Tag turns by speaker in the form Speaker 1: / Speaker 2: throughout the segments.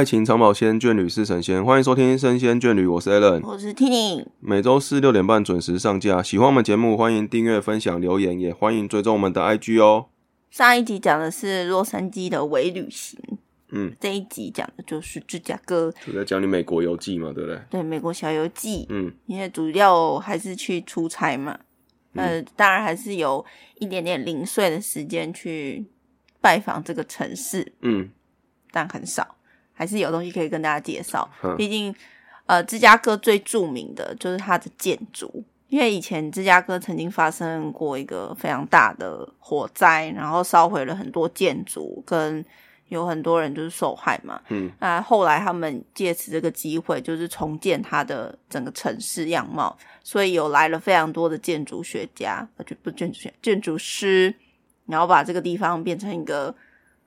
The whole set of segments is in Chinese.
Speaker 1: 爱情长保鲜，眷侣是神仙。欢迎收听《生鲜眷侣》，我是 Alan，
Speaker 2: 我是 Tini。
Speaker 1: 每周四六点半准时上架。喜欢我们节目，欢迎订阅、分享、留言，也欢迎追踪我们的 IG 哦。
Speaker 2: 上一集讲的是洛杉矶的微旅行，
Speaker 1: 嗯，
Speaker 2: 这一集讲的就是芝加哥，
Speaker 1: 就在讲你美国游记嘛，对不对？
Speaker 2: 对，美国小游记。
Speaker 1: 嗯，
Speaker 2: 因为主要还是去出差嘛，呃，当然还是有一点点零碎的时间去拜访这个城市，
Speaker 1: 嗯，
Speaker 2: 但很少，还是有东西可以跟大家介绍。
Speaker 1: 嗯
Speaker 2: 毕竟，呃，芝加哥最著名的就是它的建筑，因为以前芝加哥曾经发生过一个非常大的火灾，然后烧毁了很多建筑，跟有很多人就是受害嘛。
Speaker 1: 嗯，
Speaker 2: 那后来他们借此这个机会，就是重建它的整个城市样貌，所以有来了非常多的建筑学家，呃，就不建筑学建筑师，然后把这个地方变成一个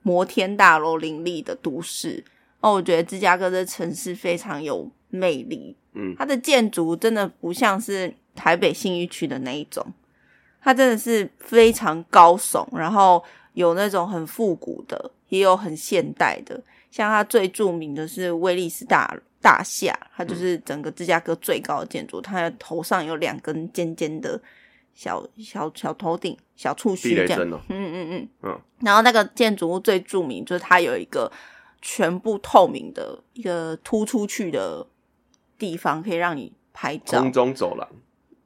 Speaker 2: 摩天大楼林立的都市。哦，我觉得芝加哥这城市非常有魅力。
Speaker 1: 嗯
Speaker 2: 它的建筑真的不像是台北信义区的那一种，它真的是非常高耸，然后有那种很复古的，也有很现代的。像它最著名的是威利斯大大厦，它就是整个芝加哥最高的建筑，它的头上有两根尖尖的小小小头顶、小触须这样。嗯嗯嗯
Speaker 1: 嗯
Speaker 2: 然后那个建筑物最著名就是它有一个全部透明的一个突出去的地方，可以让你拍照
Speaker 1: 空，中走廊，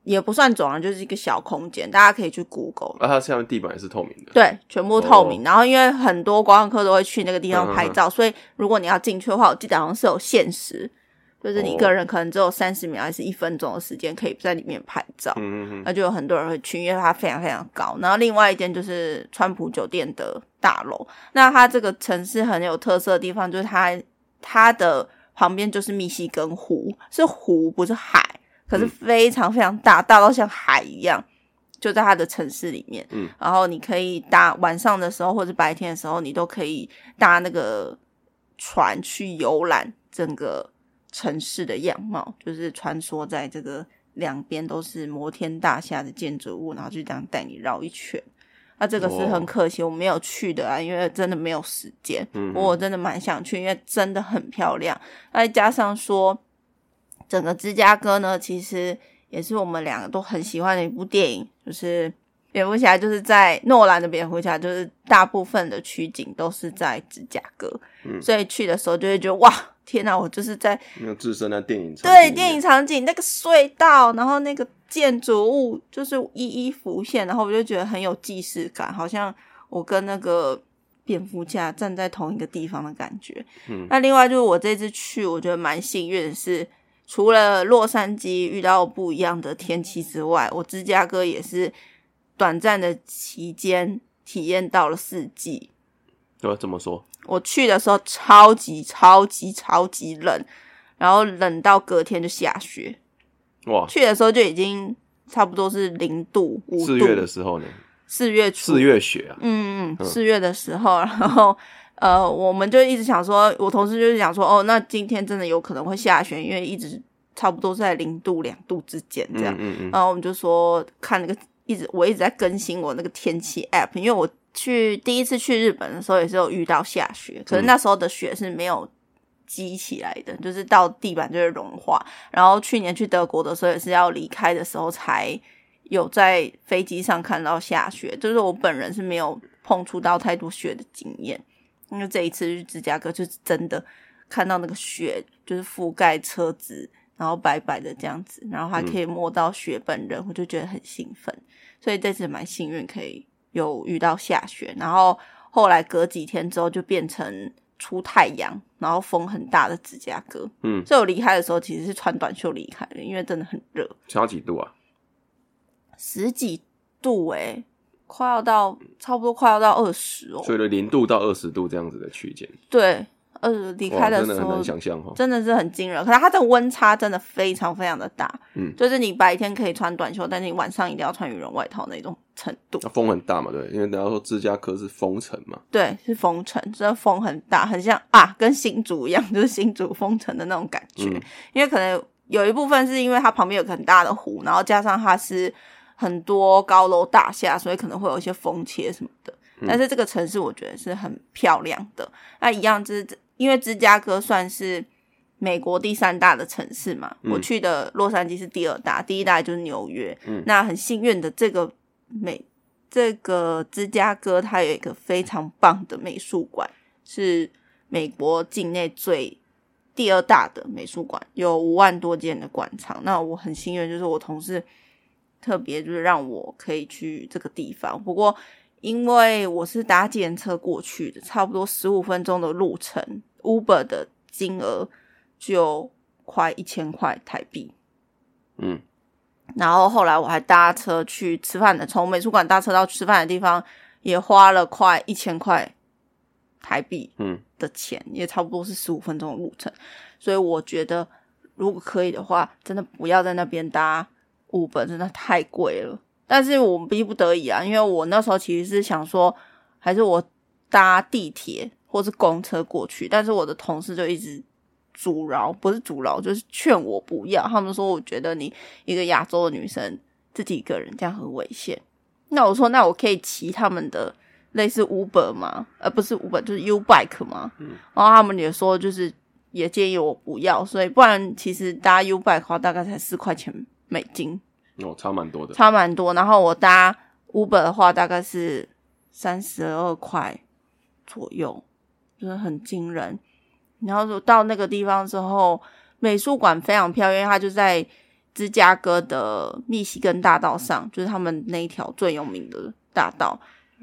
Speaker 2: 也不算走廊，就是一个小空间，大家可以去 Google。
Speaker 1: 啊，它下面地板也是透明的。
Speaker 2: 对，全部透明。
Speaker 1: 哦
Speaker 2: 然后因为很多观光客都会去那个地方拍
Speaker 1: 嗯
Speaker 2: 照，所以如果你要进去的话，我记得好像是有限时，就是你个人可能只有三十秒还是一分钟的时间可以在里面拍照。
Speaker 1: 嗯嗯嗯，
Speaker 2: 那就有很多人会去，因为它非常非常高。然后另外一间就是川普酒店的大楼。那它这个城市很有特色的地方，就是它它的旁边就是密西根湖，是湖不是海，可是
Speaker 1: 嗯
Speaker 2: 非常非常大，大到像海一样。就在它的城市里面，
Speaker 1: 嗯，
Speaker 2: 然后你可以搭晚上的时候或者白天的时候，你都可以搭那个船去游览整个城市的样貌，就是穿梭在这个两边都是摩天大厦的建筑物，然后就这样带你绕一圈。那这个是很可惜我没有去的啊，因为真的没有时间。
Speaker 1: 嗯
Speaker 2: 我真的蛮想去，因为真的很漂亮。再加上说，整个芝加哥呢，其实也是我们两个都很喜欢的一部电影，就是蝙蝠侠，就是在诺兰的蝙蝠侠，就是大部分的取景都是在芝加哥，
Speaker 1: 嗯
Speaker 2: 所以去的时候就会觉得哇，天哪，我就是在
Speaker 1: 没有置身在电影场景
Speaker 2: 对电影场景那个隧道，然后那个建筑物就是一一浮现，然后我就觉得很有既视感，好像我跟那个蝙蝠侠站在同一个地方的感觉。
Speaker 1: 嗯
Speaker 2: 那另外就是我这次去，我觉得蛮幸运的是，除了洛杉矶遇到不一样的天气之外，我芝加哥也是短暂的期间体验到了四季。
Speaker 1: 对，怎么说？
Speaker 2: 我去的时候超级超级超级冷，然后冷到隔天就下雪。
Speaker 1: 哇，
Speaker 2: 去的时候就已经差不多是零度五度，
Speaker 1: 四月的时候呢？
Speaker 2: 四月初，
Speaker 1: 四月雪啊，
Speaker 2: 嗯嗯，
Speaker 1: 嗯
Speaker 2: 四月的时候，然后呃，我们就一直想说，我同事就是想说，哦，那今天真的有可能会下雪，因为一直差不多在零度两度之间这样。
Speaker 1: 嗯嗯嗯，
Speaker 2: 然后我们就说看那个一直我一直在更新我那个天气 app，因为我去第一次去日本的时候也是有遇到下雪，可是那时候的雪是没有积起来的，就是到地板就会融化。然后去年去德国的时候也是要离开的时候才有在飞机上看到下雪，就是我本人是没有碰触到太多雪的经验，因为这一次去芝加哥就是真的看到那个雪就是覆盖车子。然后白白的这样子，然后还可以摸到雪本人，我就觉得很兴奋。所以这次蛮幸运，可以有遇到下雪。然后后来隔几天之后就变成出太阳，然后风很大的芝加哥。
Speaker 1: 嗯
Speaker 2: 所以我离开的时候其实是穿短袖离开的，因为真的很热，
Speaker 1: 差几度啊？
Speaker 2: 十几度诶、快要到差不多快要到二十哦。
Speaker 1: 所以零度到二十度这样子的区间，
Speaker 2: 对，呃，离，开的时候
Speaker 1: 真的很难想象哦。
Speaker 2: 真的是很惊人。可是它的温差真的非常非常的大，
Speaker 1: 嗯
Speaker 2: 就是你白天可以穿短袖，但是你晚上一定要穿羽绒外套那种程度。
Speaker 1: 那风很大嘛，对，因为大家说芝加哥是风城嘛，
Speaker 2: 对，是风城，真的风很大，很像啊，跟新竹一样，就是新竹风城的那种感觉。
Speaker 1: 嗯
Speaker 2: 因为可能有一部分是因为它旁边有个很大的湖，然后加上它是很多高楼大厦，所以可能会有一些风切什么的。但是这个城市我觉得是很漂亮的。那一样就是因为芝加哥算是美国第三大的城市嘛，
Speaker 1: 嗯
Speaker 2: 我去的洛杉矶是第二大，第一大就是纽约。
Speaker 1: 嗯
Speaker 2: 那很幸运的，这个美这个芝加哥它有一个非常棒的美术馆，是美国境内最第二大的美术馆，有五万多件的馆藏。那我很幸运，就是我同事特别就是让我可以去这个地方。不过因为我是搭计程车过去的，差不多十五分钟的路程，Uber 的金额就快一千块台币。
Speaker 1: 嗯，
Speaker 2: 然后后来我还搭车去吃饭的，从美术馆搭车到吃饭的地方也花了快一千块台币
Speaker 1: 嗯
Speaker 2: 的钱，也差不多是十五分钟的路程。所以我觉得，如果可以的话，真的不要在那边搭 Uber，真的太贵了。但是我们逼不得已啊，因为我那时候其实是想说，还是我搭地铁或是公车过去，但是我的同事就一直阻挠，不是阻挠，就是劝我不要。他们说，我觉得你一个亚洲的女生自己一个人这样很危险。那我说，那我可以骑他们的类似 Uber 吗？呃，不是 Uber，就是 U Bike 吗？然后他们也说，就是也建议我不要，所以不然其实搭 U Bike 的话，大概才四块钱美金，
Speaker 1: 哦，差蛮多的。
Speaker 2: 差蛮多。然后我搭 Uber 的话，大概是三十二块左右，就是很惊人。然后说到那个地方之后，美术馆非常漂亮，因为它就在芝加哥的密西根大道上，就是他们那一条最有名的大道。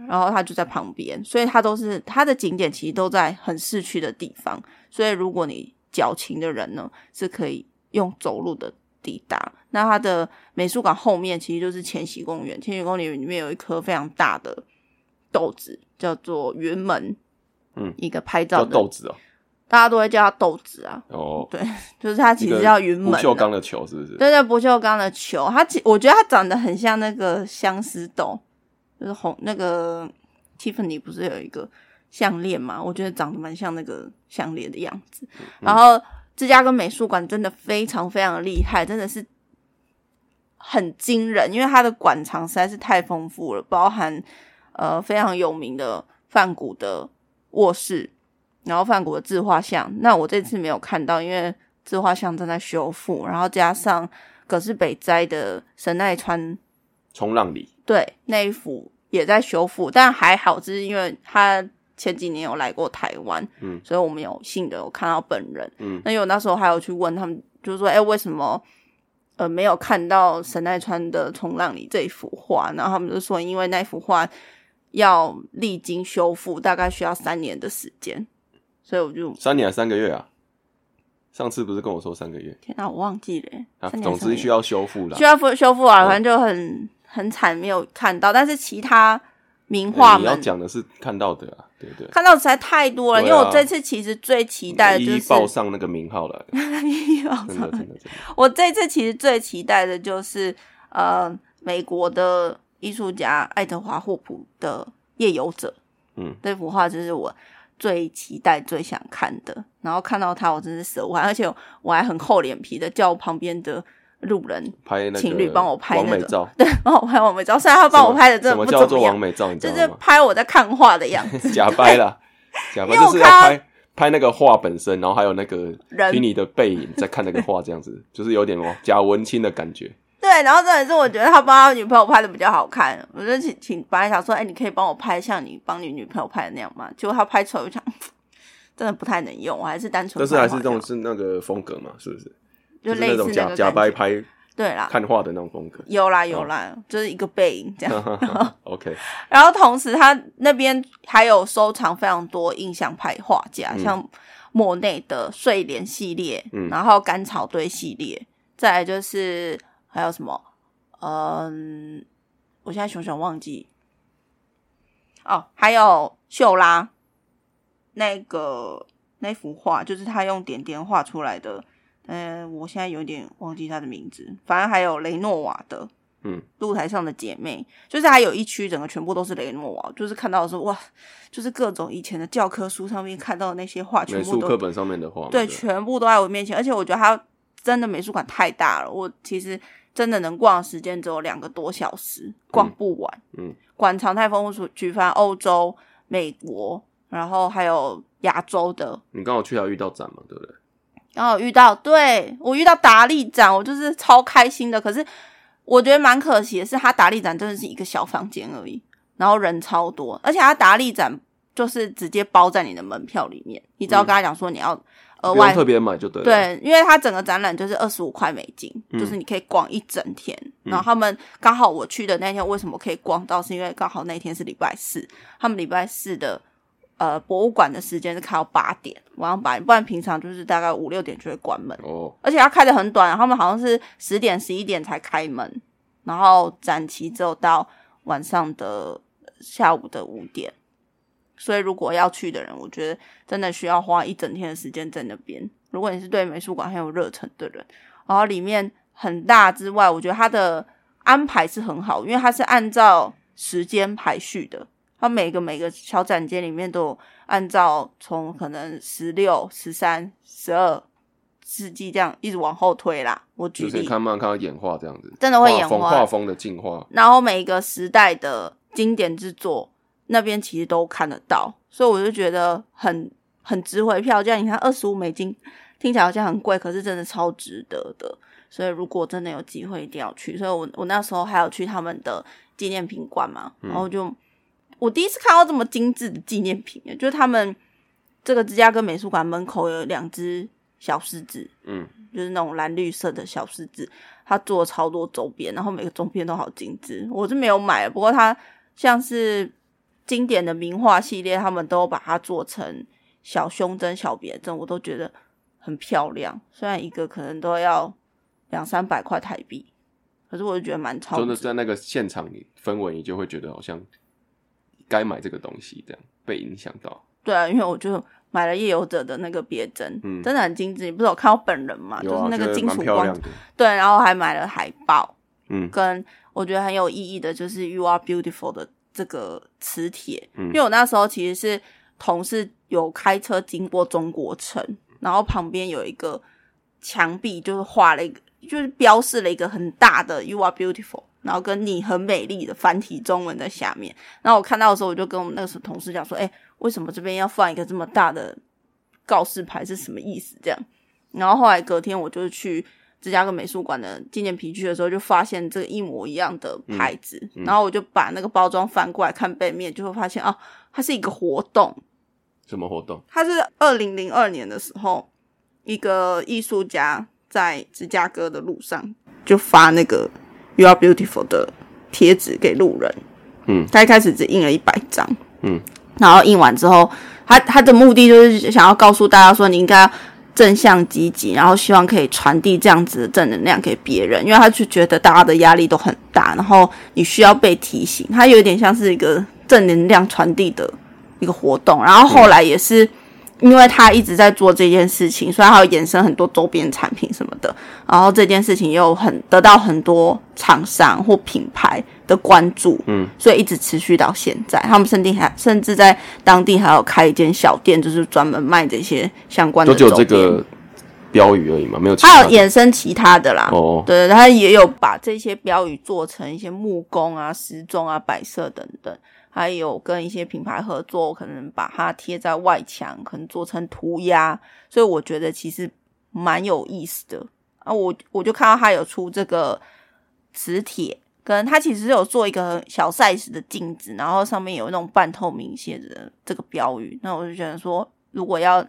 Speaker 2: 然后它就在旁边，所以它都是它的景点其实都在很市区的地方。所以如果你矫情的人呢，是可以用走路的抵达。那它的美术馆后面其实就是千禧公园，千禧公园里面有一棵非常大的豆子，叫做云门，
Speaker 1: 嗯，
Speaker 2: 一个拍照的
Speaker 1: 叫豆子哦。
Speaker 2: 大家都会叫它豆子啊，
Speaker 1: 哦，对
Speaker 2: 就是它其实叫云门、
Speaker 1: 不
Speaker 2: 啊。
Speaker 1: 锈钢的球是不是？
Speaker 2: 对对，不锈钢的球，它其我觉得它长得很像那个相思豆，就是红那个 Tiffany 不是有一个项链嘛？我觉得长得蛮像那个项链的样子。然后芝加哥美术馆真的非常非常厉害，真的是很惊人，因为它的馆藏实在是太丰富了，包含呃非常有名的梵谷的卧室，然后梵谷的自画像。那我这次没有看到，因为自画像正在修复，然后加上葛饰北斋的神奈川
Speaker 1: 冲浪里，
Speaker 2: 对那一幅也在修复，但还好，只是因为他前几年有来过台湾，
Speaker 1: 嗯，
Speaker 2: 所以我们有幸的有看到本人，
Speaker 1: 嗯，
Speaker 2: 那因为我那时候还有去问他们，就是说，哎、为什么呃没有看到神奈川的冲浪里这一幅画？然后他们就说，因为那幅画要历经修复，大概需要三年的时间，所以我就
Speaker 1: 三年还三个月啊？上次不是跟我说三个月
Speaker 2: 天哪，我忘记了
Speaker 1: 总之需要修复啦
Speaker 2: 需。要复修复啊，
Speaker 1: 嗯
Speaker 2: 反正就很很惨，没有看到。但是其他名
Speaker 1: 哎你要、讲的是看到的啊，对不对？
Speaker 2: 看到实在太多了，
Speaker 1: 啊
Speaker 2: 因为我这次其实最期待的就是
Speaker 1: 报上那个名号了，
Speaker 2: 一报
Speaker 1: 真
Speaker 2: 上
Speaker 1: 的真的真的。
Speaker 2: 我这次其实最期待的就是呃，美国的艺术家爱德华霍普的《夜游者》。
Speaker 1: 嗯，
Speaker 2: 这幅画就是我最期待、最想看的。然后看到它，我真是舍不完，而且我还很厚脸皮的叫我旁边的路人
Speaker 1: 拍那
Speaker 2: 情侣帮我拍那个
Speaker 1: 完美照，
Speaker 2: 对帮我拍完美照，虽然他帮我拍的真的
Speaker 1: 什么叫做
Speaker 2: 不怎么样，
Speaker 1: 完美照？你知
Speaker 2: 就是？拍我在看画的样子。
Speaker 1: 假掰啦，假掰
Speaker 2: 因为我
Speaker 1: 就是要拍拍那个画本身，然后还有那个
Speaker 2: 人
Speaker 1: 听你的背影在看那个画，这样子就是有点哦假文青的感觉。
Speaker 2: 对，然后真的是我觉得他帮他女朋友拍的比较好看，我就请请本来想说，哎、你可以帮我拍像你帮你女朋友拍的那样吗？结果他拍出来，我就想 真的不太能用，我还是单纯
Speaker 1: 但是还是这种是那个风格嘛，是不是？
Speaker 2: 就是类似
Speaker 1: 那种假假
Speaker 2: 那个感觉
Speaker 1: 掰拍
Speaker 2: 对啦，
Speaker 1: 看画的那种风格。
Speaker 2: 有啦有啦，就是一个背影这样。
Speaker 1: OK，
Speaker 2: 然后同时他那边还有收藏非常多印象派画家，
Speaker 1: 嗯
Speaker 2: 像莫内的睡莲系列，
Speaker 1: 嗯
Speaker 2: 然后干草堆系列，再来就是还有什么，嗯，我现在熊熊忘记。哦，还有秀拉那个那幅画，就是他用点点画出来的。嗯、我现在有点忘记他的名字。反正还有雷诺瓦的，
Speaker 1: 嗯，
Speaker 2: 露台上的姐妹，就是还有一区整个全部都是雷诺瓦，就是看到的时候哇，就是各种以前的教科书上面看到的那些画，全
Speaker 1: 美
Speaker 2: 部都
Speaker 1: 术课本上面的画嘛，
Speaker 2: 对，
Speaker 1: 不
Speaker 2: 全部都在我面前，而且我觉得它真的美术馆太大了，我其实真的能逛的时间只有两个多小时，逛不完。
Speaker 1: 嗯，
Speaker 2: 馆藏太丰富，举凡欧洲、美国，然后还有亚洲的，
Speaker 1: 你刚好去还遇到展嘛，对不对？
Speaker 2: 然后遇到对我遇到达利展，我就是超开心的。可是我觉得蛮可惜的是，他达利展真的是一个小房间而已，然后人超多，而且他达利展就是直接包在你的门票里面，你只要跟他讲说你要额外、
Speaker 1: 特别买就对了。，
Speaker 2: 对，因为它整个展览就是二十五块美金，
Speaker 1: 嗯
Speaker 2: 就是你可以逛一整天。然后他们刚好我去的那天，为什么可以逛到？是因为刚好那天是礼拜四，他们礼拜四的呃博物馆的时间是开到八点，晚上八点，不然平常就是大概五六点就会关门。
Speaker 1: 哦，
Speaker 2: 而且它开的很短，他们好像是十点十一点才开门，然后展期只有到晚上的下午的五点。所以如果要去的人，我觉得真的需要花一整天的时间在那边。如果你是对美术馆很有热忱的人，然后里面很大之外，我觉得它的安排是很好，因为它是按照时间排序的。它每个每个小展间里面都有按照从可能十六、十三、十二世纪这样一直往后推啦。我举
Speaker 1: 就是
Speaker 2: 例，
Speaker 1: 看慢慢看到演化这样子，
Speaker 2: 真的会演化
Speaker 1: 画风的进化。
Speaker 2: 然后每一个时代的经典之作那边其实都看得到，所以我就觉得很很值回票价。你看二十五美金听起来好像很贵，可是真的超值得的。所以如果真的有机会，一定要去。所以我我那时候还有去他们的纪念品馆嘛，然后就我第一次看到这么精致的纪念品，就是他们这个芝加哥美术馆门口有两只小狮子，
Speaker 1: 嗯，
Speaker 2: 就是那种蓝绿色的小狮子，他做了超多周边，然后每个周边都好精致。我是没有买，不过它像是经典的名画系列，他们都把它做成小胸针、小别针，我都觉得很漂亮。虽然一个可能都要两三百块台币，可是我就觉得蛮超值。
Speaker 1: 真的在那个现场你氛围，你就会觉得好像该买这个东西，这样被影响到。
Speaker 2: 对啊，因为我就买了夜游者的那个别针，
Speaker 1: 嗯
Speaker 2: 真的很精致。你不是有看到本人
Speaker 1: 嘛？啊，
Speaker 2: 就是那个金属光。对，然后还买了海报，
Speaker 1: 嗯
Speaker 2: 跟我觉得很有意义的就是 “You are beautiful” 的这个磁铁，
Speaker 1: 嗯
Speaker 2: 因为我那时候其实是同事有开车经过中国城，然后旁边有一个墙壁，就是画了一个，就是标示了一个很大的 “You are beautiful”，然后跟你很美丽的繁体中文在下面。然后我看到的时候，我就跟我们那个时候同事讲说：“哎、为什么这边要放一个这么大的告示牌？是什么意思？”这样。然后后来隔天我就去芝加哥美术馆的纪念皮具的时候，就发现这个一模一样的牌子，然后我就把那个包装翻过来看背面，就会发现啊，它是一个活动，
Speaker 1: 什么活动？
Speaker 2: 它是二零零二年的时候，一个艺术家在芝加哥的路上就发那个 “You are beautiful” 的贴纸给路人。
Speaker 1: 嗯，
Speaker 2: 他一开始只印了一百张。
Speaker 1: 嗯，
Speaker 2: 然后印完之后，他他的目的就是想要告诉大家说，你应该要正向积极，然后希望可以传递这样子的正能量给别人，因为他就觉得大家的压力都很大，然后你需要被提醒，他有点像是一个正能量传递的一个活动。然后后来也是因为他一直在做这件事情，所以他有衍生很多周边产品什么的。然后这件事情也有很得到很多厂商或品牌的关注，
Speaker 1: 嗯，
Speaker 2: 所以一直持续到现在。他们甚至还甚至在当地还有开一间小店，就是专门卖这些相关的
Speaker 1: 就只有。这个标语而已嘛，没有其他的。
Speaker 2: 衍生其他的啦，
Speaker 1: 哦，
Speaker 2: 对，他也有把这些标语做成一些木工啊、时钟啊、摆设等等，还有跟一些品牌合作，可能把它贴在外墙，可能做成涂鸦，所以我觉得其实蛮有意思的啊。我我就看到他有出这个磁铁，跟它其实有做一个小 size 的镜子，然后上面有那种半透明写着这个标语，那我就觉得说，如果要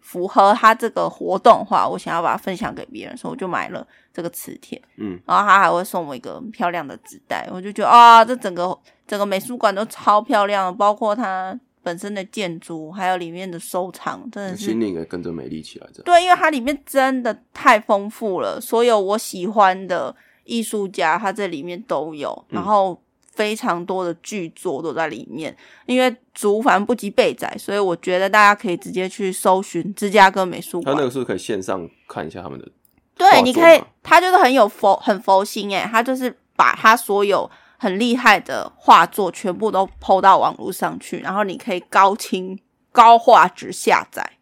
Speaker 2: 符合它这个活动的话，我想要把它分享给别人，所以我就买了这个磁铁。
Speaker 1: 嗯，
Speaker 2: 然后他还会送我一个很漂亮的纸袋，我就觉得啊，这整个整个美术馆都超漂亮，包括它本身的建筑，还有里面的收藏，真的是
Speaker 1: 心灵也跟着美丽起来，这。
Speaker 2: 对，因为它里面真的太丰富了，所有我喜欢的艺术家，他这里面都有，然后非常多的剧作都在里面。因为竹凡不及备载，所以我觉得大家可以直接去搜寻芝加哥美术馆。
Speaker 1: 他那个是可以线上看一下他们的，
Speaker 2: 对，你可以他就是很有佛，很佛心诶，他就是把他所有很厉害的画作全部都抛到网络上去，然后你可以高清高画质下载。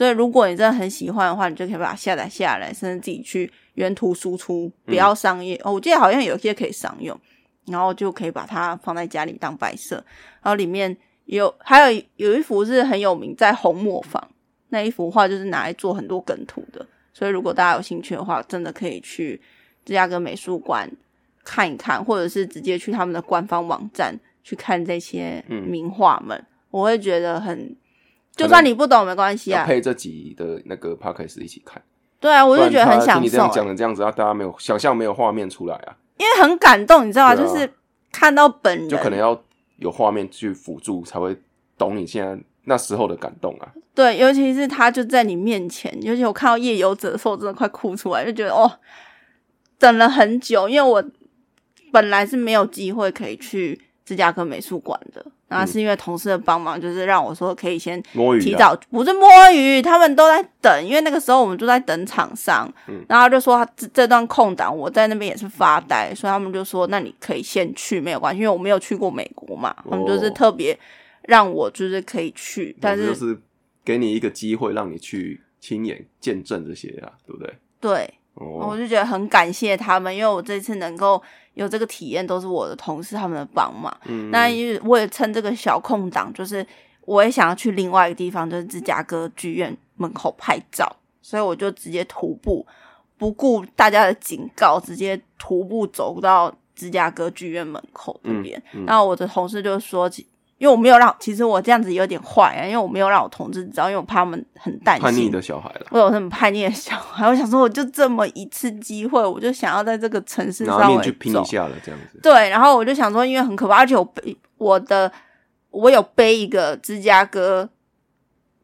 Speaker 2: 所以，如果你真的很喜欢的话，你就可以把它下载下来，甚至自己去原图输出，不要商业。哦，我记得好像有些可以商用，然后就可以把它放在家里当摆设。然后里面有还有有一幅是很有名，在红磨坊那一幅画就是拿来做很多梗图的，所以如果大家有兴趣的话，真的可以去芝加哥美术馆看一看，或者是直接去他们的官方网站去看这些名画们，我会觉得很，就算你不懂没关系啊，
Speaker 1: 配这集的那个 podcast 一起看。
Speaker 2: 对啊，我就觉得很享受。
Speaker 1: 你这样讲的这样子，让大家没有想象，没有画面出来啊。
Speaker 2: 因为很感动，你知道吗？就是看到本人，
Speaker 1: 就可能要有画面去辅助，才会懂你现在那时候的感动啊。
Speaker 2: 对，尤其是他就在你面前，尤其我看到夜游者的时候，真的快哭出来，就觉得哦，等了很久，因为我本来是没有机会可以去芝加哥美术馆的。然后是因为同事的帮忙，就是让我说可以先提早，不是摸鱼，他们都在等，因为那个时候我们都在等厂商，然后就说这这段空档我在那边也是发呆，所以他们就说那你可以先去没有关系，因为我没有去过美国嘛，他们就是特别让我就是可以去，但是
Speaker 1: 就是给你一个机会让你去亲眼见证这些啊，对不对？
Speaker 2: 对，我就觉得很感谢他们，因为我这次能够。有这个体验都是我的同事他们的帮忙。嗯，那因为我也趁这个小空档，就是我也想要去另外一个地方，就是芝加哥剧院门口拍照，所以我就直接徒步，不顾大家的警告，直接徒步走到芝加哥剧院门口这边。然后我的同事就说。因为我没有让，其实我这样子有点坏啊，因为我没有让我同志知道，因为我怕他们很担心。
Speaker 1: 叛逆的小孩了，
Speaker 2: 我有那么叛逆的小孩，我想说，我就这么一次机会，我就想要在这个城市上面
Speaker 1: 去拼一下了，这样子。
Speaker 2: 对，然后我就想说，因为很可怕，而且我背我的，我有背一个芝加哥。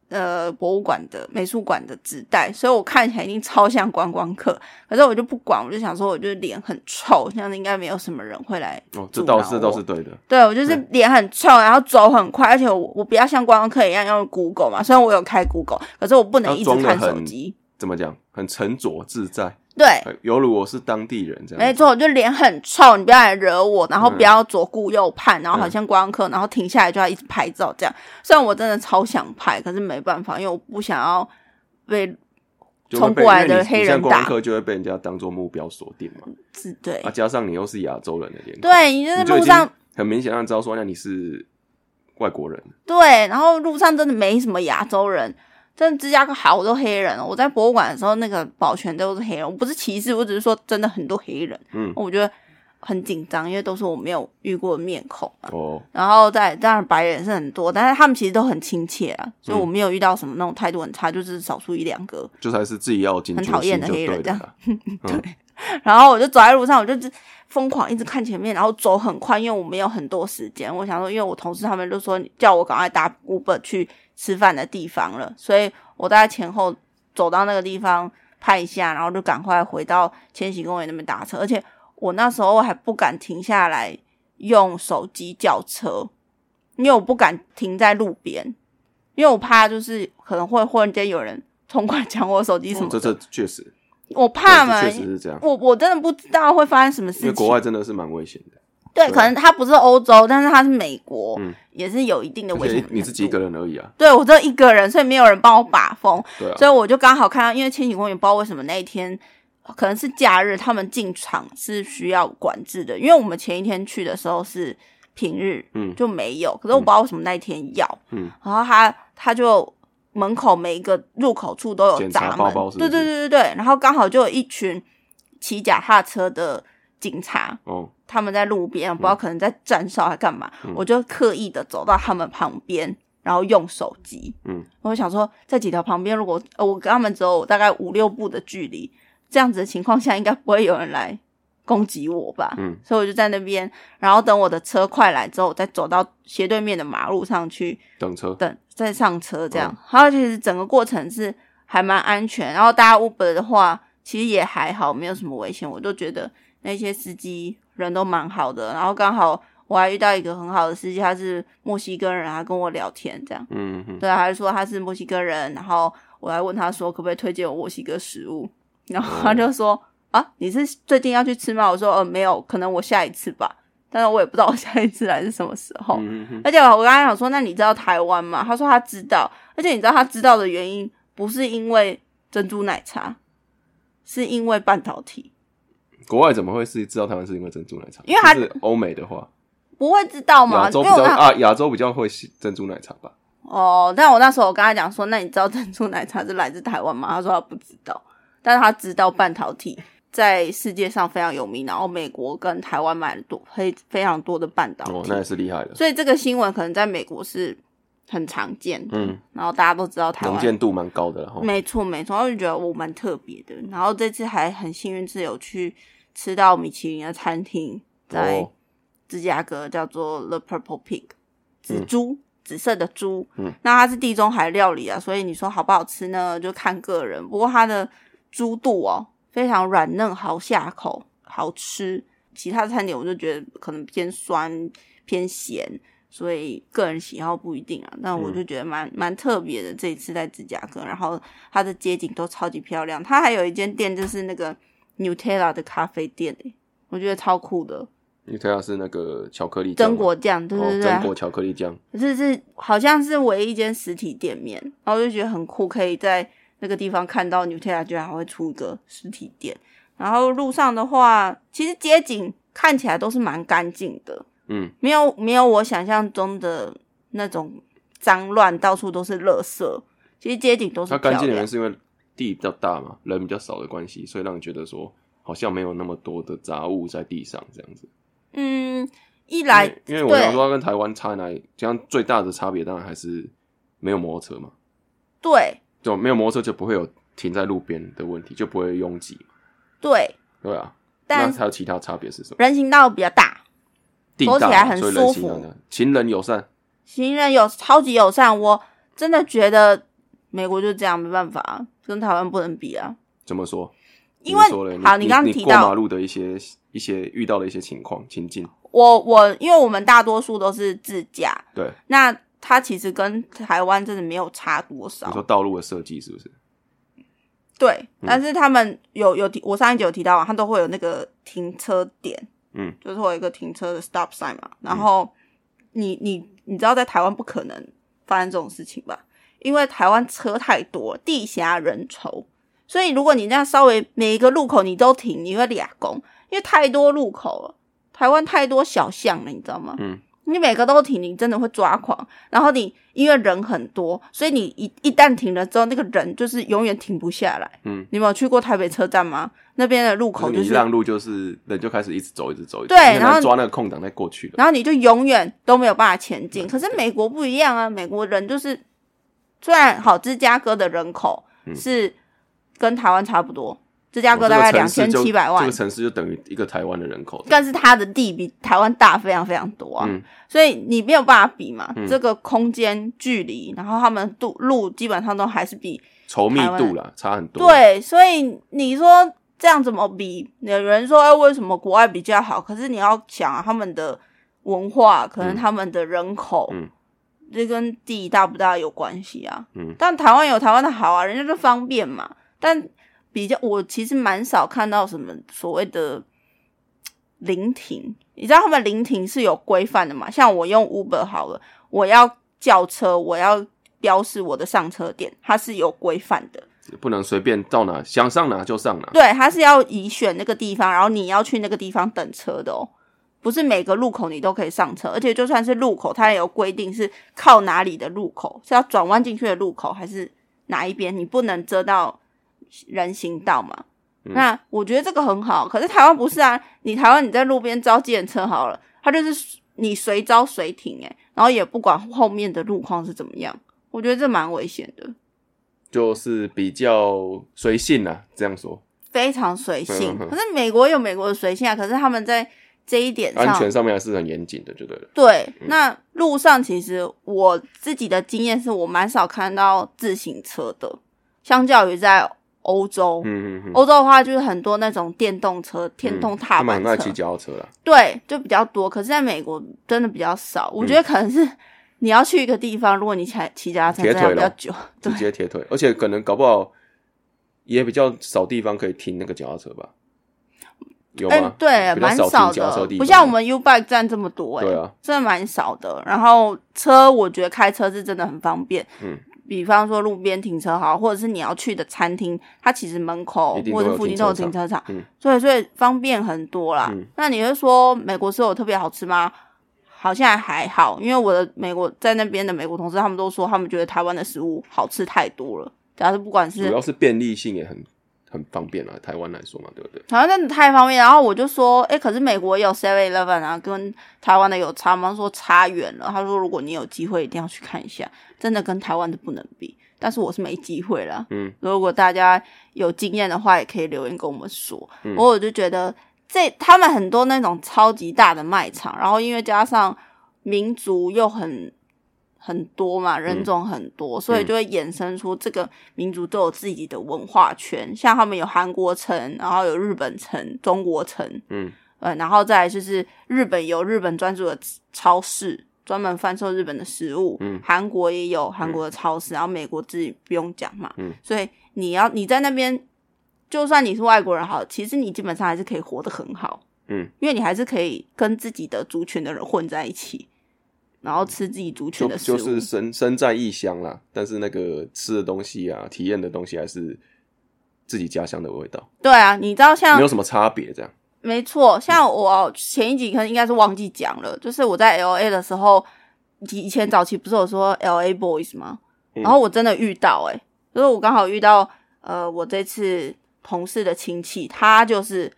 Speaker 2: 呃，博物馆的美术馆的纸袋，所以我看起来一定超像观光客。可是我就不管，我就想说，我就脸很臭，这样子应该没有什么人会来。
Speaker 1: 哦，这倒是倒是对的。
Speaker 2: 对，我就是脸很臭，然后走很快，而且我我不要像观光客一样用 Google 嘛。虽然我有开 Google，可是我不能一直看手机。
Speaker 1: 怎么讲？很沉着自在。
Speaker 2: 对，
Speaker 1: 犹如我是当地人这样。
Speaker 2: 没错，就脸很臭，你不要来惹我，然后不要左顾右盼，然后好像观光客，然后停下来就要一直拍照这样。虽然我真的超想拍，可是没办法，因为我不想要被冲过来的黑人打。
Speaker 1: 客就会被人家当做目标锁定嘛。
Speaker 2: 是，对。
Speaker 1: 啊，加上你又是亚洲人的脸，
Speaker 2: 对，你在路上
Speaker 1: 很明显让知道说那你是外国人。
Speaker 2: 对，然后路上真的没什么亚洲人。真的芝加哥好多黑人哦！我在博物馆的时候，那个保全都是黑人。我不是歧视，我只是说真的很多黑人。嗯，我觉得很紧张，因为都是我没有遇过的面孔哦。然后在当然白人是很多，但是他们其实都很亲切啊，所以我没有遇到什么那种态度很差，就是少数一两个，
Speaker 1: 就还是自己要
Speaker 2: 很讨厌的黑人
Speaker 1: 这样。
Speaker 2: 对。然后我就走在路上，我就疯狂一直看前面，然后走很快，因为我没有很多时间。我想说，因为我同事他们就说叫我赶快搭 Uber 去。吃饭的地方了，所以我大概前后走到那个地方拍一下，然后就赶快回到千禧公园那边打车。而且我那时候还不敢停下来用手机叫车，因为我不敢停在路边，因为我怕就是可能会忽然间有人冲过 来抢我手机什么。
Speaker 1: 这这确实，
Speaker 2: 我怕嘛，
Speaker 1: 确实是这样。
Speaker 2: 我我真的不知道会发生什么事情。因为
Speaker 1: 国外真的是蛮危险的。
Speaker 2: 对，可能他不是欧洲，但是他是美国，也是有一定的危险。
Speaker 1: 你自己一个人而已啊？
Speaker 2: 对，我只有一个人，所以没有人帮我把风。
Speaker 1: 对，
Speaker 2: 所以我就刚好看到，因为千禧公园不知道为什么那一天可能是假日，他们进场是需要管制的。因为我们前一天去的时候是平日，嗯，就没有。可是我不知道为什么那一天要，嗯，然后他他就门口每一个入口处都有闸门，对对对对对，然后刚好就有一群骑脚踏车的警察，哦。他们在路边，不知道可能在站哨还干嘛，我就刻意的走到他们旁边，然后用手机。嗯，我想说，在几条旁边，如果我跟他们只有大概五六步的距离，这样子的情况下，应该不会有人来攻击我吧？嗯，所以我就在那边，然后等我的车快来之后，再走到斜对面的马路上去
Speaker 1: 等车，
Speaker 2: 等再上车这样。然后其实整个过程是还蛮安全，然后搭 Uber 的话，其实也还好，没有什么危险。我都觉得那些司机。人都蛮好的，然后刚好我还遇到一个很好的司机，他是墨西哥人，他跟我聊天这样，嗯，对，还是说他是墨西哥人，然后我还问他说可不可以推荐我墨西哥食物，然后他就说啊，你是最近要去吃吗？我说呃没有，可能我下一次吧，但是我也不知道我下一次来是什么时候，而且我刚才想说，那你知道台湾吗？他说他知道，而且你知道他知道的原因不是因为珍珠奶茶，是因为半导体。
Speaker 1: 国外怎么会是知道台湾是因为珍珠奶茶？
Speaker 2: 因为他
Speaker 1: 是欧美的话，
Speaker 2: 不会知道吗？
Speaker 1: 亚洲啊，亚洲比较会珍珠奶茶吧？
Speaker 2: 哦，但我那时候我跟他讲说，那你知道珍珠奶茶是来自台湾吗？他说他不知道，但是他知道半导体在世界上非常有名，然后美国跟台湾买了多非非常多的半导
Speaker 1: 哦，
Speaker 2: 体，
Speaker 1: 那也是厉害的，
Speaker 2: 所以这个新闻可能在美国是很常见的，
Speaker 1: 嗯，
Speaker 2: 然后大家都知道台湾。
Speaker 1: 能见度蛮高的了哈。
Speaker 2: 没错没错，我就觉得我蛮特别的。然后这次还很幸运是有去吃到米其林的餐厅，在
Speaker 1: 哦
Speaker 2: 芝加哥叫做 The Purple Pig，紫猪，紫色的猪。
Speaker 1: 嗯，
Speaker 2: 那它是地中海料理啊，所以你说好不好吃呢？就看个人。不过它的猪肚哦，非常软嫩，好下口，好吃。其他餐点我就觉得可能偏酸偏咸，所以个人喜好不一定啊。但我就觉得蛮蛮特别的。这一次在芝加哥，然后它的街景都超级漂亮。它还有一间店就是那个 Nutella 的咖啡店、欸，我觉得超酷的。
Speaker 1: Nutella 是那个巧克力酱
Speaker 2: 榛果酱，对
Speaker 1: 哦
Speaker 2: 对对，
Speaker 1: 榛果巧克力酱，
Speaker 2: 可是是好像是唯一一间实体店面，然后我就觉得很酷，可以在那个地方看到 Nutella 居然还会出一个实体店。然后路上的话，其实街景看起来都是蛮干净的，
Speaker 1: 嗯，
Speaker 2: 没有没有我想象中的那种脏乱，到处都是垃圾。其实街景都是
Speaker 1: 它干净的原因，是因为地比较大嘛，人比较少的关系，所以让你觉得说好像没有那么多的杂物在地上这样子。
Speaker 2: 嗯，一来
Speaker 1: 因为我
Speaker 2: 对
Speaker 1: 想说它跟台湾差在哪里，这样最大的差别当然还是没有摩托车嘛，
Speaker 2: 对
Speaker 1: 就没有摩托车就不会有停在路边的问题，就不会拥挤嘛，
Speaker 2: 对，
Speaker 1: 对啊。
Speaker 2: 但
Speaker 1: 那还有其他差别是什么？
Speaker 2: 人行道比较大，
Speaker 1: 地，
Speaker 2: 走起来很舒服
Speaker 1: 行人友善，
Speaker 2: 行人有超级友善，我真的觉得美国就这样，没办法，跟台湾不能比啊。
Speaker 1: 怎么说？
Speaker 2: 因为好，
Speaker 1: 你
Speaker 2: 刚刚提到
Speaker 1: 过马路的一些一些遇到的一些情况情境，
Speaker 2: 我我，因为我们大多数都是自驾，
Speaker 1: 对，
Speaker 2: 那它其实跟台湾真的没有差多少
Speaker 1: 你说。道路的设计是不是？
Speaker 2: 对，但是他们有有提，我上一集有提到啊，它都会有那个停车点，
Speaker 1: 嗯，
Speaker 2: 就是会有一个停车的 stop sign 嘛。然后你你你知道在台湾不可能发生这种事情吧？因为台湾车太多，地狭人稠，所以如果你这样稍微每一个路口你都停，你会俩公，因为太多路口了，台湾太多小巷了，你知道吗？
Speaker 1: 嗯，
Speaker 2: 你每个都停，你真的会抓狂。然后你因为人很多，所以你一一旦停了之后，那个人就是永远停不下来。
Speaker 1: 嗯，
Speaker 2: 你有没有去过台北车站吗？那边的路口就是，
Speaker 1: 你一让路就是人就开始一直走，一直走，一直走
Speaker 2: 对然后
Speaker 1: 你抓那个空档再过去了。
Speaker 2: 然后你就永远都没有办法前进。可是美国不一样啊，美国人就是虽然好，芝加哥的人口是跟台湾差不多，芝加哥大概两千七百万
Speaker 1: 这个，城市就等于一个台湾的人口。
Speaker 2: 但是它的地比台湾大非常非常多啊，
Speaker 1: 嗯
Speaker 2: 所以你没有办法比嘛。这个空间距离，然后他们路路基本上都还是比
Speaker 1: 稠密度啦，差很多。，
Speaker 2: 对，所以你说这样怎么比？有人说，哎，为什么国外比较好？可是你要想啊，他们的文化，可能他们的人口，
Speaker 1: 嗯
Speaker 2: 这跟地大不大有关系啊。
Speaker 1: 嗯，
Speaker 2: 但台湾有台湾的好啊，人家就方便嘛。但比较，我其实蛮少看到什么所谓的临停。你知道他们临停是有规范的嘛？像我用 Uber 好了，我要叫车，我要标示我的上车点，它是有规范的。
Speaker 1: 不能随便到哪想上哪就上哪。
Speaker 2: 对，它是要以选那个地方，然后你要去那个地方等车的哦，不是每个路口你都可以上车，而且就算是路口，它也有规定是靠哪里的路口，是要转弯进去的路口，还是哪一边，你不能遮到人行道嘛？那我觉得这个很好，可是台湾不是啊，你台湾你在路边招计程车好了，它就是你随招随停，诶，然后也不管后面的路况是怎么样，我觉得这蛮危险的。
Speaker 1: 就是比较随性啊，这样说，
Speaker 2: 非常随性
Speaker 1: 嗯。嗯嗯
Speaker 2: 可是美国有美国的随性啊，可是他们在这一点上，
Speaker 1: 安全上面还是很严谨的，就对了。
Speaker 2: 对，那路上其实我自己的经验是我蛮少看到自行车的，相较于在欧洲。
Speaker 1: 嗯嗯嗯，
Speaker 2: 欧洲的话，就是很多那种电动车、电动踏板车，
Speaker 1: 骑脚踏车啦。
Speaker 2: 对，就比较多。可是在美国真的比较少，我觉得可能是你要去一个地方，如果你骑骑脚踏车，
Speaker 1: 铁
Speaker 2: 真的
Speaker 1: 腿咯
Speaker 2: 比较久，
Speaker 1: 直接铁腿，而且可能搞不好也比较少地方可以停那个脚踏车吧？有
Speaker 2: 嗯
Speaker 1: 吗？，
Speaker 2: 对，蛮少的，不像我们 U Bike 站这么多、欸，
Speaker 1: 对啊，
Speaker 2: 真的蛮少的。然后车，我觉得开车是真的很方便，
Speaker 1: 嗯，
Speaker 2: 比方说路边停车好，或者是你要去的餐厅，它其实门口或者附近都有
Speaker 1: 停车
Speaker 2: 场，
Speaker 1: 嗯
Speaker 2: 所以所以方便很多啦。
Speaker 1: 嗯
Speaker 2: 那你会说美国是有特别好吃吗？好像还好，因为我的美国在那边的美国同事，他们都说他们觉得台湾的食物好吃太多了。假如不管是
Speaker 1: 主要是便利性也很很方便啊，台湾来说嘛，对不对？
Speaker 2: 台湾真的太方便，然后我就说，哎、可是美国也有 Seven Eleven 啊，跟台湾的有差吗？他说差远了。他说如果你有机会，一定要去看一下，真的跟台湾的不能比。但是我是没机会了。
Speaker 1: 嗯，
Speaker 2: 如果大家有经验的话，也可以留言跟我们说。
Speaker 1: 嗯
Speaker 2: 我我就觉得这他们很多那种超级大的卖场，然后因为加上民族又很很多嘛，人种很多，所以就会衍生出这个民族都有自己的文化圈。像他们有韩国城，然后有日本城、中国城，
Speaker 1: 嗯，
Speaker 2: 呃，然后再来就是日本有日本专属的超市，专门贩售日本的食物。
Speaker 1: 嗯
Speaker 2: 韩国也有韩国的超市，然后美国自己不用讲嘛。
Speaker 1: 嗯，
Speaker 2: 所以你要你在那边，就算你是外国人好，其实你基本上还是可以活得很好。
Speaker 1: 嗯，
Speaker 2: 因为你还是可以跟自己的族群的人混在一起，然后吃自己族群
Speaker 1: 就
Speaker 2: 的食物。
Speaker 1: 就是身身在异乡啦，但是那个吃的东西啊，体验的东西还是自己家乡的味道，
Speaker 2: 对啊，你知道像
Speaker 1: 没有什么差别。这样，
Speaker 2: 没错，像我前一集可能应该是忘记讲了，就是我在 L A 的时候，以以前早期不是有说 L A Boys 吗？
Speaker 1: 嗯
Speaker 2: 然后我真的遇到、欸，诶就是我刚好遇到，呃，我这次同事的亲戚，他就是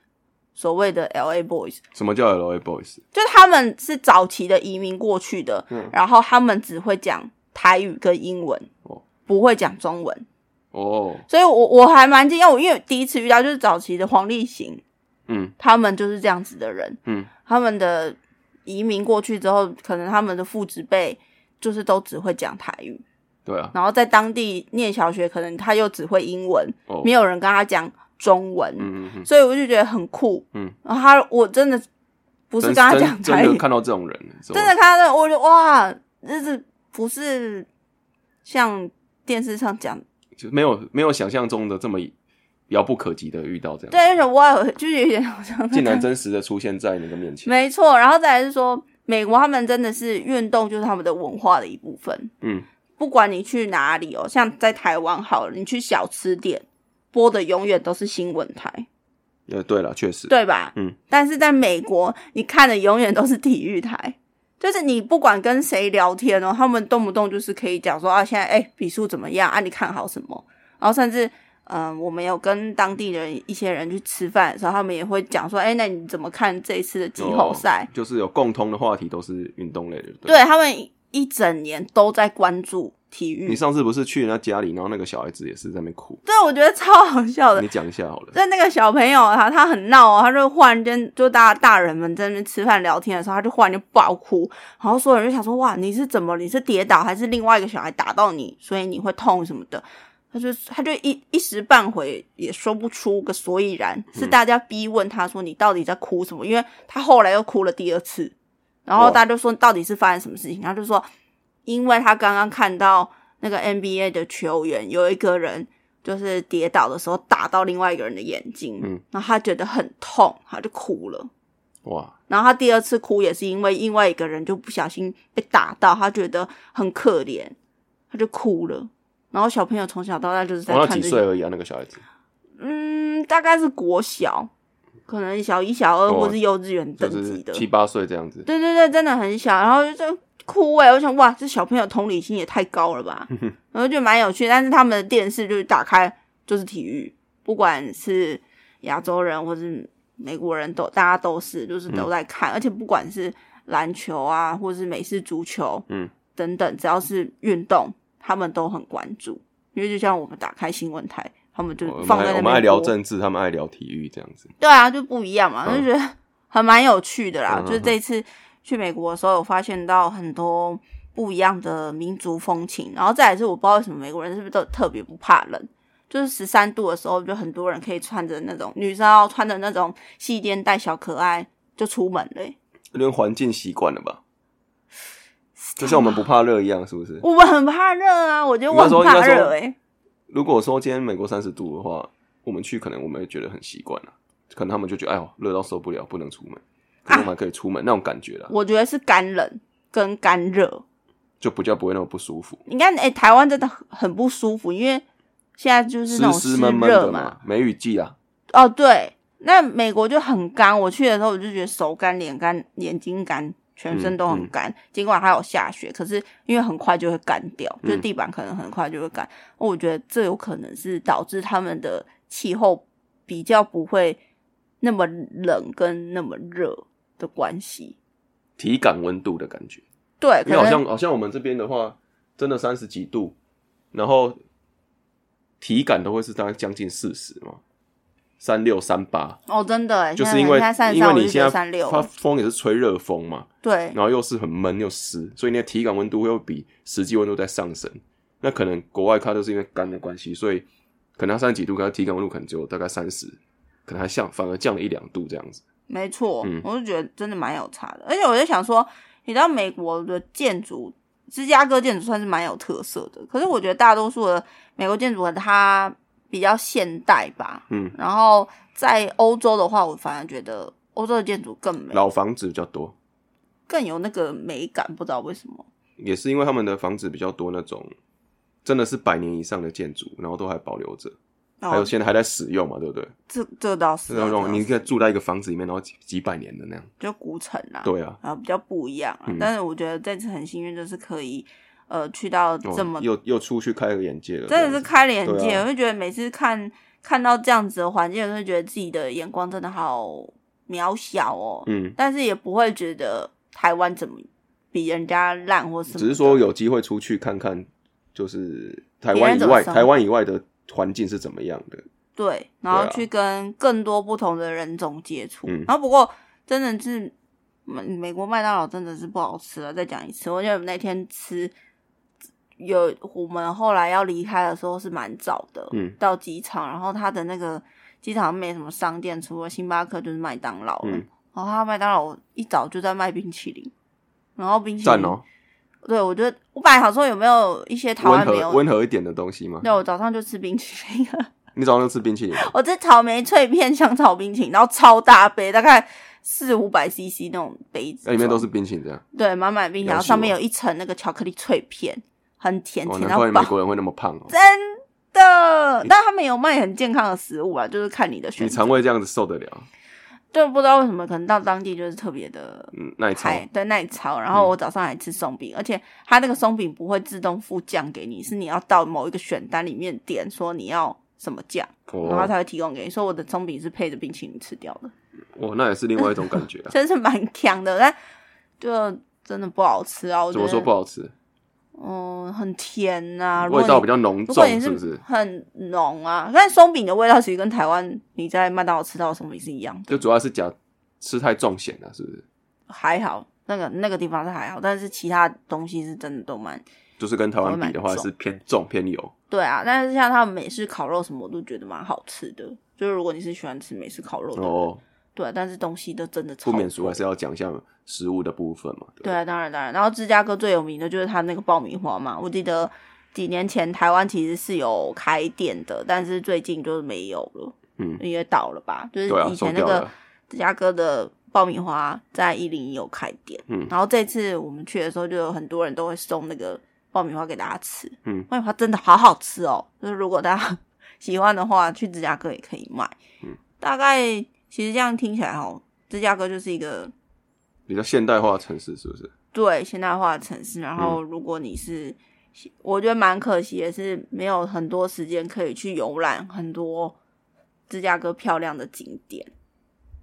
Speaker 2: 所谓的 L A Boys，
Speaker 1: 什么叫 L A Boys？
Speaker 2: 就他们是早期的移民过去的，
Speaker 1: 嗯。
Speaker 2: 然后他们只会讲台语跟英文，
Speaker 1: 哦。
Speaker 2: 不会讲中文，
Speaker 1: 哦，
Speaker 2: 所以我我还蛮惊讶，我因为第一次遇到就是早期的黄立行，
Speaker 1: 嗯。
Speaker 2: 他们就是这样子的人，
Speaker 1: 嗯，
Speaker 2: 他们的移民过去之后，可能他们的父执辈就是都只会讲台语，
Speaker 1: 对啊，
Speaker 2: 然后在当地念小学，可能他又只会英文，
Speaker 1: 哦，
Speaker 2: 没有人跟他讲中文，
Speaker 1: 嗯
Speaker 2: 所以我就觉得很酷。
Speaker 1: 嗯，
Speaker 2: 然后他我真的不是
Speaker 1: 真
Speaker 2: 跟他讲台语，
Speaker 1: 真的看到这种人，
Speaker 2: 真的看到，我就哇，这是不是像电视上讲？
Speaker 1: 就没有没有想象中的这么遥不可及的遇到这样，
Speaker 2: 对，而且我就是有点好像
Speaker 1: 竟然真实的出现在你的面前。
Speaker 2: 没错，然后再来是说，美国他们真的是运动就是他们的文化的一部分。
Speaker 1: 嗯，
Speaker 2: 不管你去哪里哦，像在台湾好了，你去小吃店播的永远都是新闻台，
Speaker 1: 呃，对了，确实，
Speaker 2: 对吧？
Speaker 1: 嗯。
Speaker 2: 但是在美国，你看的永远都是体育台，就是你不管跟谁聊天哦，他们动不动就是可以讲说啊，现在哎比数怎么样啊？你看好什么？然后甚至嗯、呃我们有跟当地人一些人去吃饭的时候，他们也会讲说，哎，那你怎么看这一次的季后赛？
Speaker 1: 哦就是有共通的话题，都是运动类的。对，
Speaker 2: 对他们一整年都在关注体育
Speaker 1: 你。上次不是去人家家里，然后那个小孩子也是在那边哭，
Speaker 2: 对，我觉得超好笑的
Speaker 1: 你。讲一下好了。
Speaker 2: 在那个小朋友他他很闹哦，他就忽然间就大家大人们在那边吃饭聊天的时候，他就忽然就爆哭，然后所有人就想说哇你是怎么你是跌倒还是另外一个小孩打到你，所以你会痛什么的。他就他就一一时半会也说不出个所以然，是大家逼问他说你到底在哭什么？因为他后来又哭了第二次，然后
Speaker 1: 哇
Speaker 2: 大家就说到底是发生什么事情？他就说因为他刚刚看到那个 NBA 的球员有一个人就是跌倒的时候打到另外一个人的眼睛，
Speaker 1: 嗯，
Speaker 2: 然后他觉得很痛，他就哭了。
Speaker 1: 哇，
Speaker 2: 然后他第二次哭也是因为另外一个人就不小心被打到，他觉得很可怜，他就哭了。然后小朋友从小到大就是在看这，
Speaker 1: 几岁而已啊？那个小孩子
Speaker 2: 嗯，大概是国小，可能小一、小二
Speaker 1: 哦
Speaker 2: 或是幼稚园等级的，
Speaker 1: 是七八岁这样子。
Speaker 2: 对对对，真的很小，然后就哭哎、我想哇，这小朋友同理心也太高了吧，然后就蛮有趣。但是他们的电视就是打开就是体育，不管是亚洲人或是美国人都大家都是就是都在看，而且不管是篮球啊，或是美式足球，
Speaker 1: 嗯，
Speaker 2: 等等，只要是运动，他们都很关注。因为就像我们打开新闻台，他们就放在那边
Speaker 1: 我们爱聊政治，他们爱聊体育这样子。
Speaker 2: 对啊，就不一样嘛，
Speaker 1: 嗯
Speaker 2: 就觉得还蛮有趣的啦。
Speaker 1: 嗯
Speaker 2: 就是这次去美国的时候，有发现到很多不一样的民族风情，然后再来是我不知道为什么美国人是不是都特别不怕冷。就是十三度的时候，就很多人可以穿着那种女生要穿着那种细肩带小可爱就出门嘞欸、
Speaker 1: 有点环境习惯了吧？就像我们不怕热一样，是不是？
Speaker 2: 我们很怕热啊，我觉得我很怕热哎、
Speaker 1: 如果说今天美国三十度的话，我们去可能我们会觉得很习惯了，可能他们就觉得哎呦热到受不了，不能出门，我们还可以出门、那种感觉了，
Speaker 2: 我觉得是干冷跟干热，
Speaker 1: 就比较不会那么不舒服，
Speaker 2: 你看哎、台湾真的很很不舒服，因为现在就是那种
Speaker 1: 湿湿闷闷
Speaker 2: 热嘛，
Speaker 1: 梅雨季啊，
Speaker 2: 哦，对，那美国就很干。我去的时候，我就觉得手干、脸干、眼睛干，全身都很干。尽管还有下雪，可是因为很快就会干掉，就是地板可能很快就会干。我觉得这有可能是导致他们的气候比较不会那么冷跟那么热的关系。
Speaker 1: 体感温度的感觉，
Speaker 2: 对，
Speaker 1: 因为好像好像我们这边的话，真的三十几度，然后体感都会是大概将近四十嘛。三六三八
Speaker 2: 哦，真的，
Speaker 1: 就是因为因为你现在
Speaker 2: 三六，
Speaker 1: 它风也是吹热风嘛，
Speaker 2: 对，
Speaker 1: 然后又是很闷又湿，所以你的体感温度会比实际温度在上升。那可能国外它都是因为干的关系，所以可能它三十几度，可能体感温度可能只有大概三十，可能还降反而降了一两度这样子。
Speaker 2: 没错，我就觉得真的蛮有差的。而且我就想说，你知道美国的建筑，芝加哥建筑算是蛮有特色的，可是我觉得大多数的美国建筑它。比较现代吧，
Speaker 1: 嗯，
Speaker 2: 然后在欧洲的话，我反而觉得欧洲的建筑更美，
Speaker 1: 老房子比较多，
Speaker 2: 更有那个美感，不知道为什么，
Speaker 1: 也是因为他们的房子比较多，那种真的是百年以上的建筑，然后都还保留着，还有现在还在使用嘛，对不对？
Speaker 2: 这这倒是
Speaker 1: 你可以住在一个房子里面，然后几几百年的那样，
Speaker 2: 就古城啊，
Speaker 1: 对啊，
Speaker 2: 然后比较不一样，但是我觉得这次很幸运，就是可以。呃，去到这么
Speaker 1: 又又出去开个眼界了，
Speaker 2: 真的是开了眼界。我就觉得每次看看到这样子的环境，我就觉得自己的眼光真的好渺小哦。
Speaker 1: 嗯，
Speaker 2: 但是也不会觉得台湾怎么比人家烂或什么。
Speaker 1: 只是说有机会出去看看，就是台湾以外台湾以外的环境是怎么样的。
Speaker 2: 对，然后去跟更多不同的人种接触。然后不过真的是美美国麦当劳真的是不好吃了。再讲一次，我觉得那天吃。有我们后来要离开的时候是蛮早的，
Speaker 1: 嗯，
Speaker 2: 到机场，然后他的那个机场没什么商店，除了星巴克就是麦当劳了。然后他麦当劳一早就在卖冰淇淋，然后冰淇淋，
Speaker 1: 哦。
Speaker 2: 对，我觉得我本来想说有没有一些台湾没有
Speaker 1: 温和一点的东西吗？
Speaker 2: 对，我早上就吃冰淇淋。
Speaker 1: 你早上就吃冰淇淋？
Speaker 2: 我这草莓脆片香草冰淇淋，然后超大杯，大概四五百 CC 那种杯子，
Speaker 1: 里面都是冰淇淋，这样
Speaker 2: 对，满满冰淇淋，然后上面有一层那个巧克力脆片。很甜，甜到
Speaker 1: 美国人会那么胖哦！
Speaker 2: 真的，但他们有卖很健康的食物啊，就是看你的选
Speaker 1: 择。你肠胃这样子受得了？
Speaker 2: 就不知道为什么，可能到当地就是特别的
Speaker 1: 耐操，
Speaker 2: 对耐操。然后我早上还吃松饼，而且它那个松饼不会自动附酱给你，是你要到某一个选单里面点说你要什么酱，然后才会提供给你。说我的松饼是配着冰淇淋吃掉的。
Speaker 1: 哦，那也是另外一种感觉，
Speaker 2: 真是蛮强的，但就真的不好吃啊！
Speaker 1: 怎么说不好吃？
Speaker 2: 嗯，很甜呐，
Speaker 1: 味道比较浓重，是不
Speaker 2: 是？很浓啊！但松饼的味道其实跟台湾你在麦当劳吃到的松饼是一样，
Speaker 1: 就主要是讲吃太重咸了，是不是？
Speaker 2: 还好，那个那个地方是还好，但是其他东西是真的都蛮，
Speaker 1: 就是跟台湾比的话是偏重偏油。
Speaker 2: 对啊，但是像他们美式烤肉什么，我都觉得蛮好吃的。就是如果你是喜欢吃美式烤肉的哦。对，但是东西都真的
Speaker 1: 不免俗，还是要讲一下食物的部分嘛。
Speaker 2: 对啊，当然当然。然后芝加哥最有名的就是它那个爆米花嘛。我记得几年前台湾其实是有开店的，但是最近就是没有了。
Speaker 1: 嗯，
Speaker 2: 因为倒了吧？就是以前那个芝加哥的爆米花在一零一有开店。
Speaker 1: 嗯，
Speaker 2: 然后这次我们去的时候，就有很多人都会送那个爆米花给大家吃。
Speaker 1: 嗯，
Speaker 2: 爆米花真的好好吃哦。就是如果大家 喜欢的话，去芝加哥也可以买。
Speaker 1: 嗯，
Speaker 2: 大概。其实这样听起来，哦，芝加哥就是一个
Speaker 1: 比较现代化的城市，是不是？
Speaker 2: 对，现代化的城市。然后，如果你是，我觉得蛮可惜也是，没有很多时间可以去游览很多芝加哥漂亮的景点。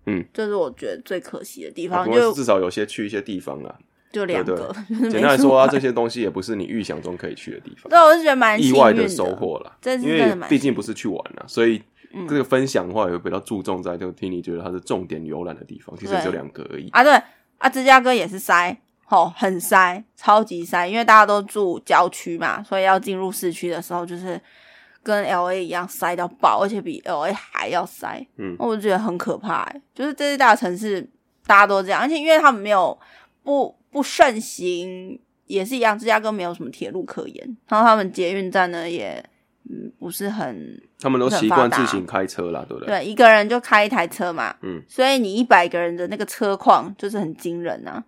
Speaker 1: 嗯，
Speaker 2: 这是我觉得最可惜的地方。就
Speaker 1: 至少有些去一些地方啊，
Speaker 2: 就两个。
Speaker 1: 简单来说啊，这些东西也不是你预想中可以去的地方。
Speaker 2: 对，我是觉得蛮
Speaker 1: 意外的收获了，
Speaker 2: 因
Speaker 1: 为毕竟不是去玩啊，所以。这个分享的话，有比较注重在就听你觉得它是重点游览的地方，其实就两个而已
Speaker 2: 啊。对啊，芝加哥也是塞，吼，很塞，超级塞，因为大家都住郊区嘛，所以要进入市区的时候，就是跟 L A 一样塞到爆，而且比 L A 还要塞。
Speaker 1: 嗯，
Speaker 2: 我就觉得很可怕，就是这些大城市大家都这样，而且因为他们没有不不盛行，也是一样，芝加哥没有什么铁路可言，然后他们捷运站呢也。嗯，不是很，
Speaker 1: 他们都习惯自行开车啦，对不对？
Speaker 2: 对，一个人就开一台车嘛，
Speaker 1: 嗯，
Speaker 2: 所以你一百个人的那个车况就是很惊人啊，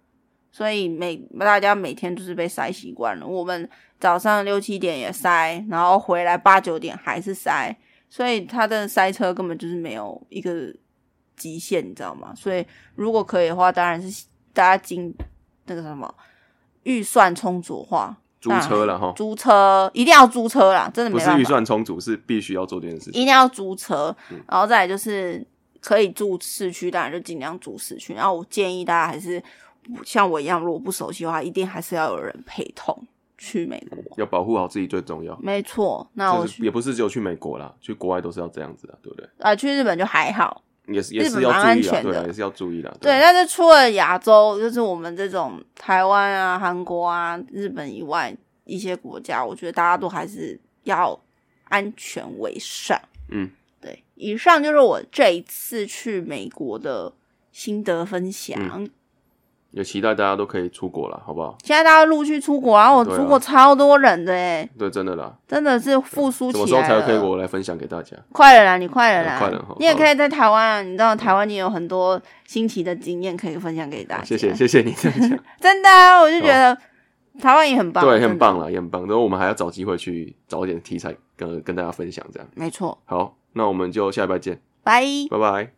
Speaker 2: 所以每大家每天都是被塞习惯了。我们早上六七点也塞，然后回来八九点还是塞，所以他的塞车根本就是没有一个极限，你知道吗？所以如果可以的话，当然是大家经那个什么预算充足化，
Speaker 1: 租车了哈，
Speaker 2: 租车一定要租车啦，真的没办法，
Speaker 1: 不是预算充足，是必须要做这件事情。
Speaker 2: 一定要租车，
Speaker 1: 嗯
Speaker 2: 然后再来就是可以住市区，当然就尽量住市区。然后我建议大家还是像我一样，如果不熟悉的话，一定还是要有人陪同去美国。
Speaker 1: 要保护好自己最重要。
Speaker 2: 没错，那我
Speaker 1: 就是也不是只有去美国啦，去国外都是要这样子的，对不对？
Speaker 2: 啊去日本就还好，
Speaker 1: 也是也
Speaker 2: 日本
Speaker 1: 是要注意啦，
Speaker 2: 蛮安全的
Speaker 1: 对啊，也是要注意的。
Speaker 2: 对，但是除了亚洲，就是我们这种台湾啊、韩国啊、日本以外一些国家，我觉得大家都还是要安全为上。
Speaker 1: 嗯，
Speaker 2: 对，以上就是我这一次去美国的心得分享。
Speaker 1: 嗯也期待大家都可以出国了，好不好？
Speaker 2: 现在大家陆续出国，然后出国超多人的哎，
Speaker 1: 对，真的啦，
Speaker 2: 真的是复苏起
Speaker 1: 什么时候
Speaker 2: 来
Speaker 1: 才可以
Speaker 2: 了。
Speaker 1: 我来分享给大家？
Speaker 2: 快了啦，你快了啦，
Speaker 1: 快了好
Speaker 2: 你也可以在台湾啊，你知道台湾你有很多新奇的经验可以分享给大家。
Speaker 1: 谢谢，谢谢你这样讲，
Speaker 2: 真的啊，我就觉得台湾也很棒，
Speaker 1: 对，很棒，了，也很棒。然后我们还要找机会去找一点题材跟跟大家分享，这样
Speaker 2: 没错。
Speaker 1: 好。那我们就下礼拜见，
Speaker 2: 拜。
Speaker 1: 拜拜。